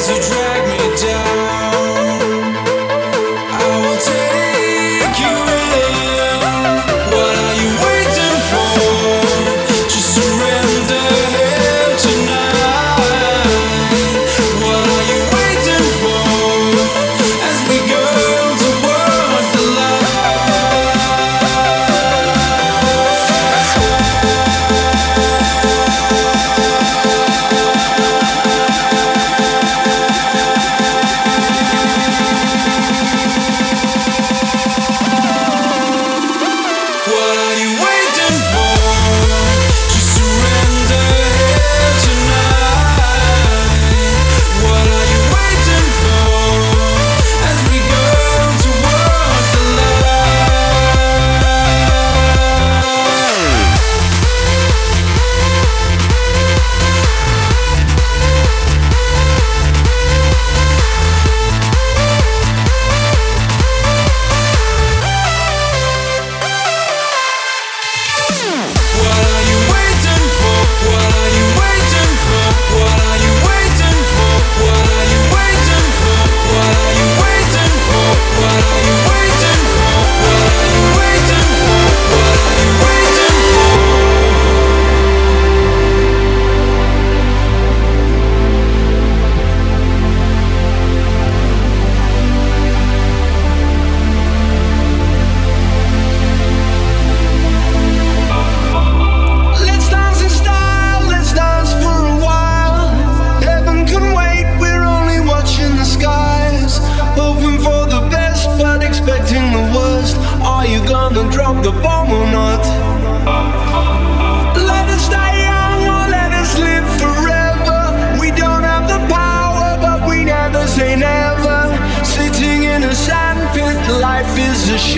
as you drag me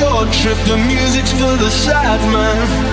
short trip, the music's for the sad man.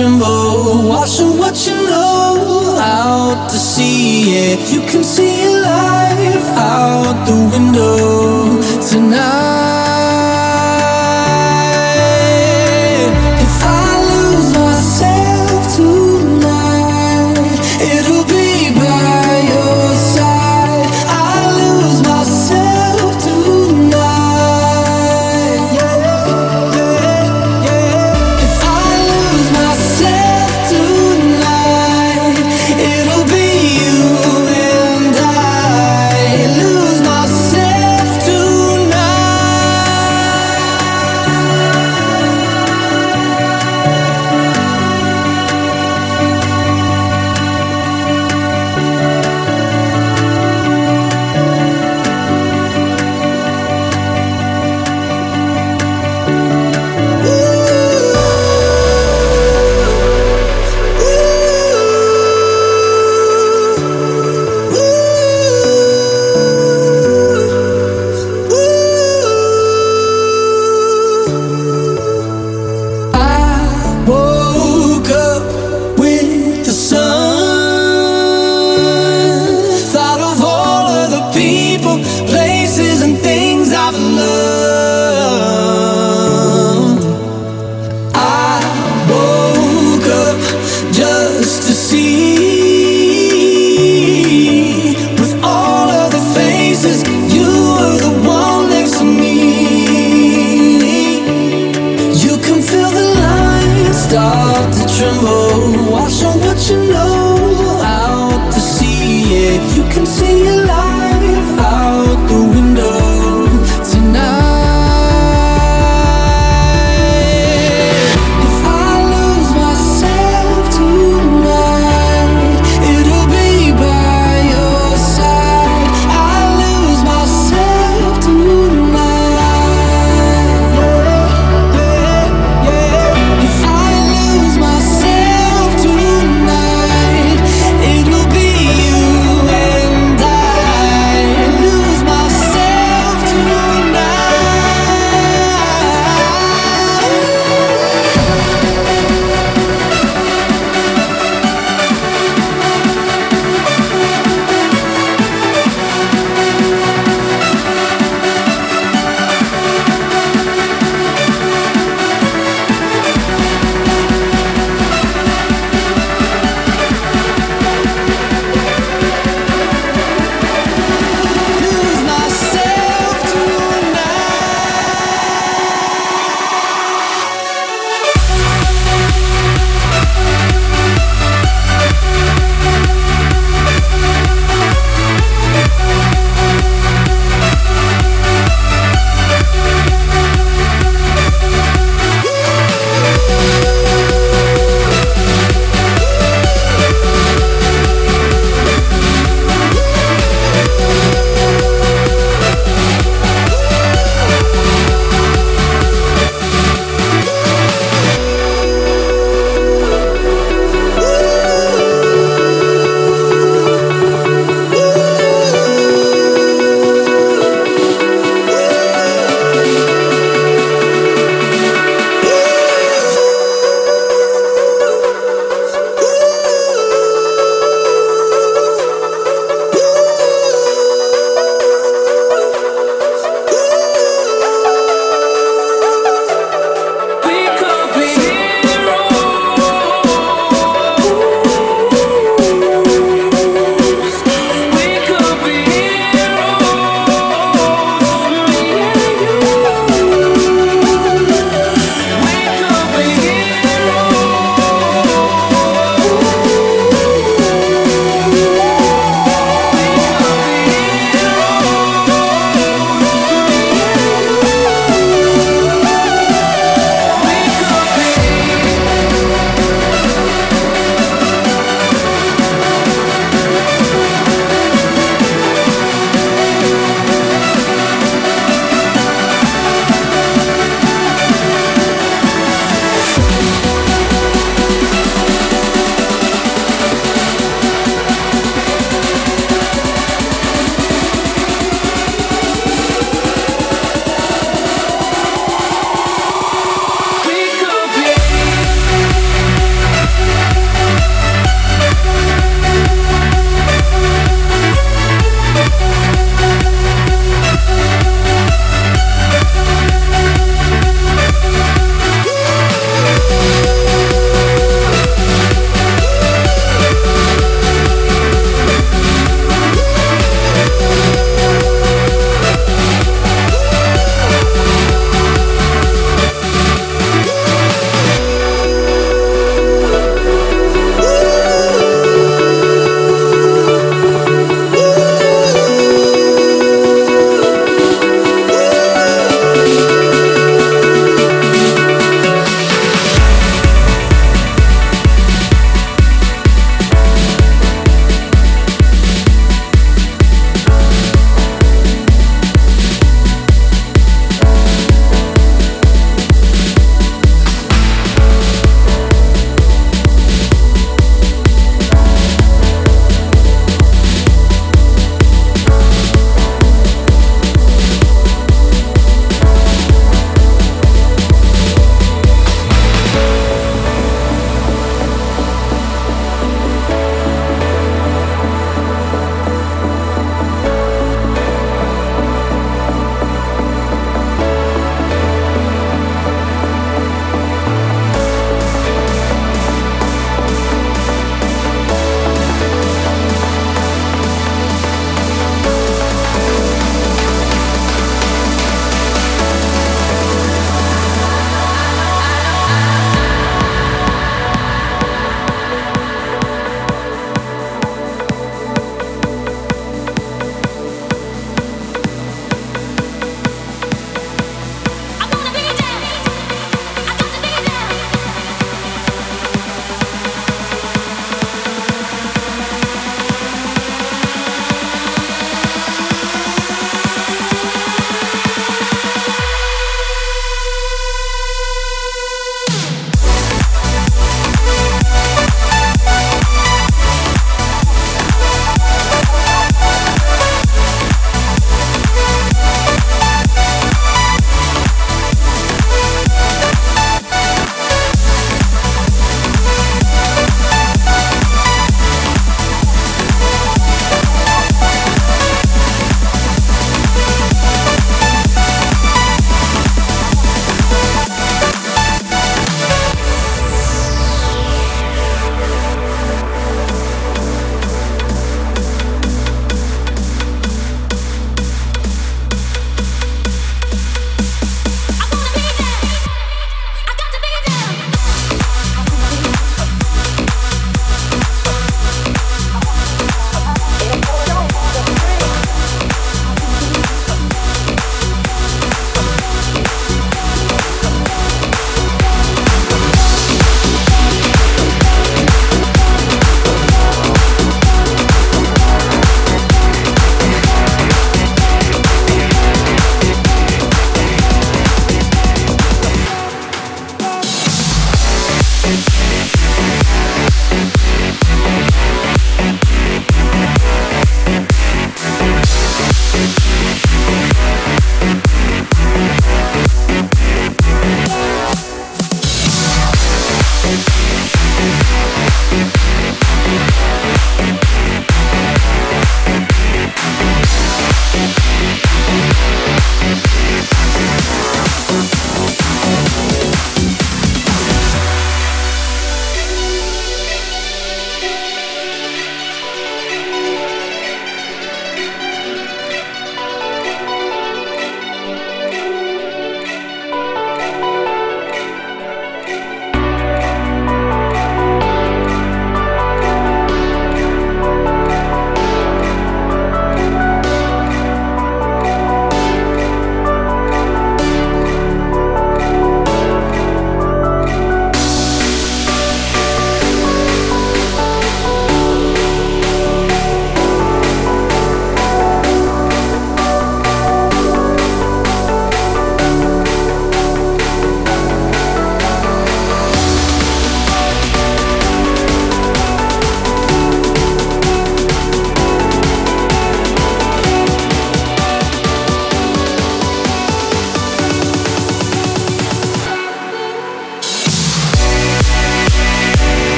and washing what you know out to sea. Yeah, you can see your life out the window tonight.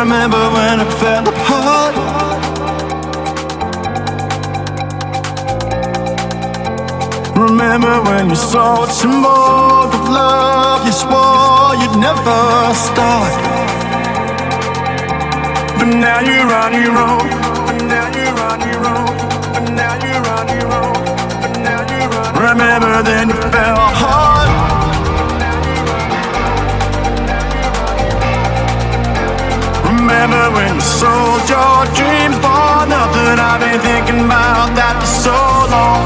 remember when it fell apart. Remember when you sought some more of love you swore you'd never start. But now you're on your own. But now you're on your own. Remember then you fell hard. remember when you sold your dreams for nothing. I've been thinking about that for so long.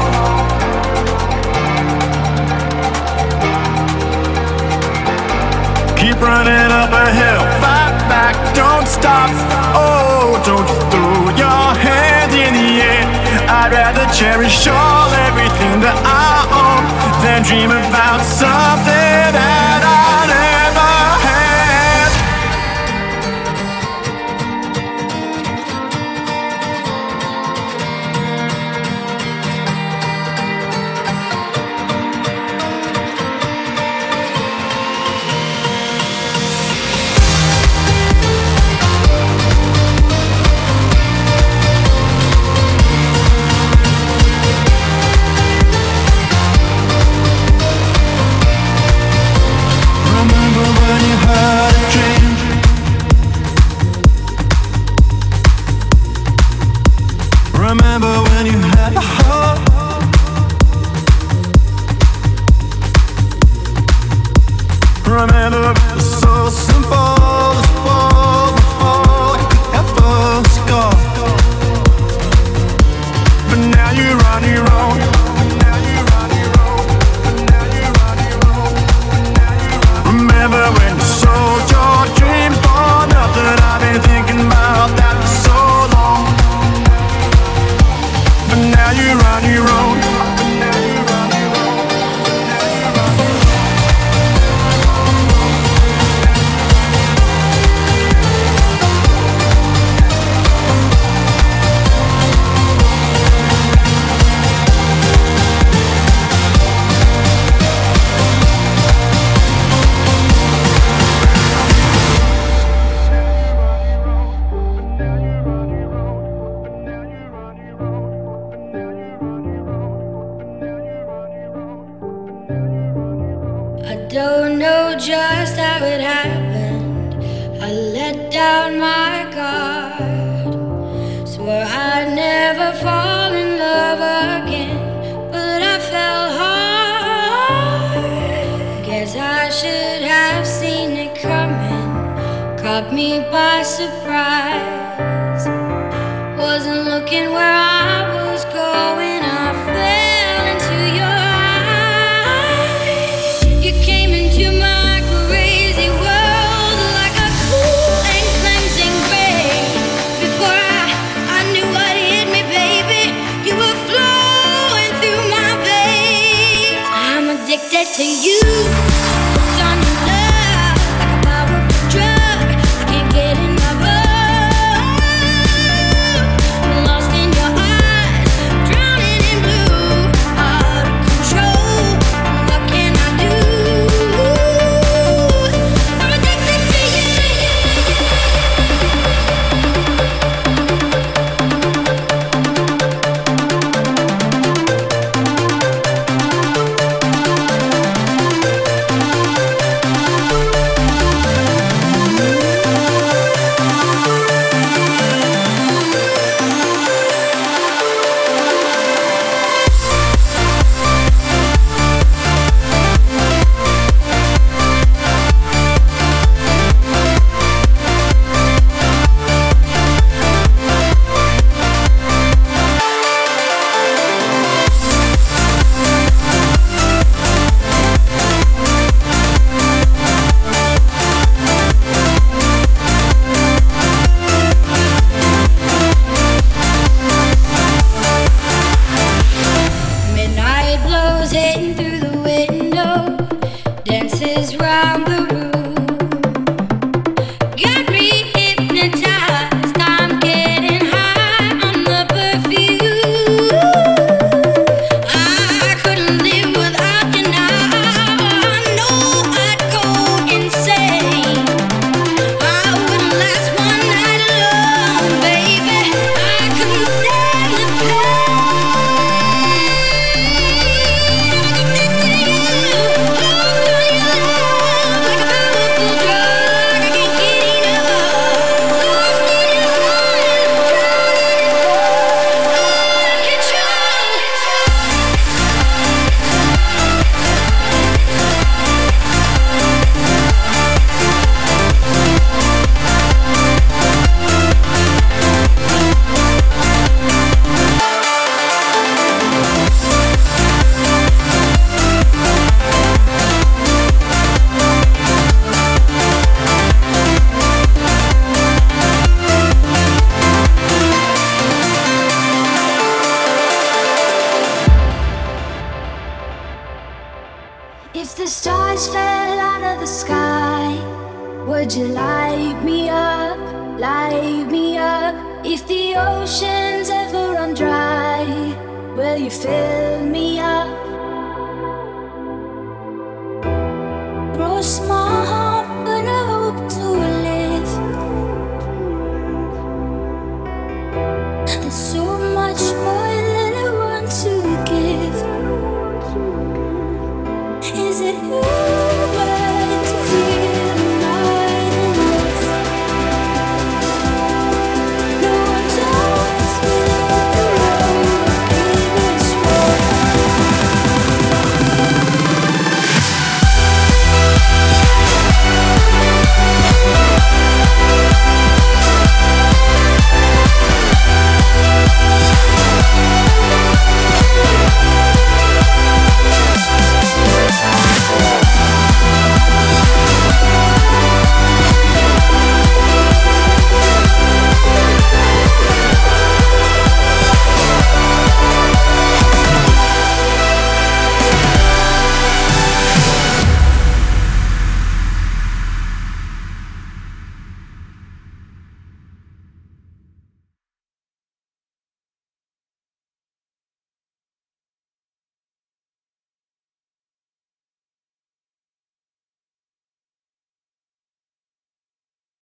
Keep running up a hill, fight back, don't stop. Oh, don't throw your hands in the air. I'd rather cherish all everything that I own than dream about something else.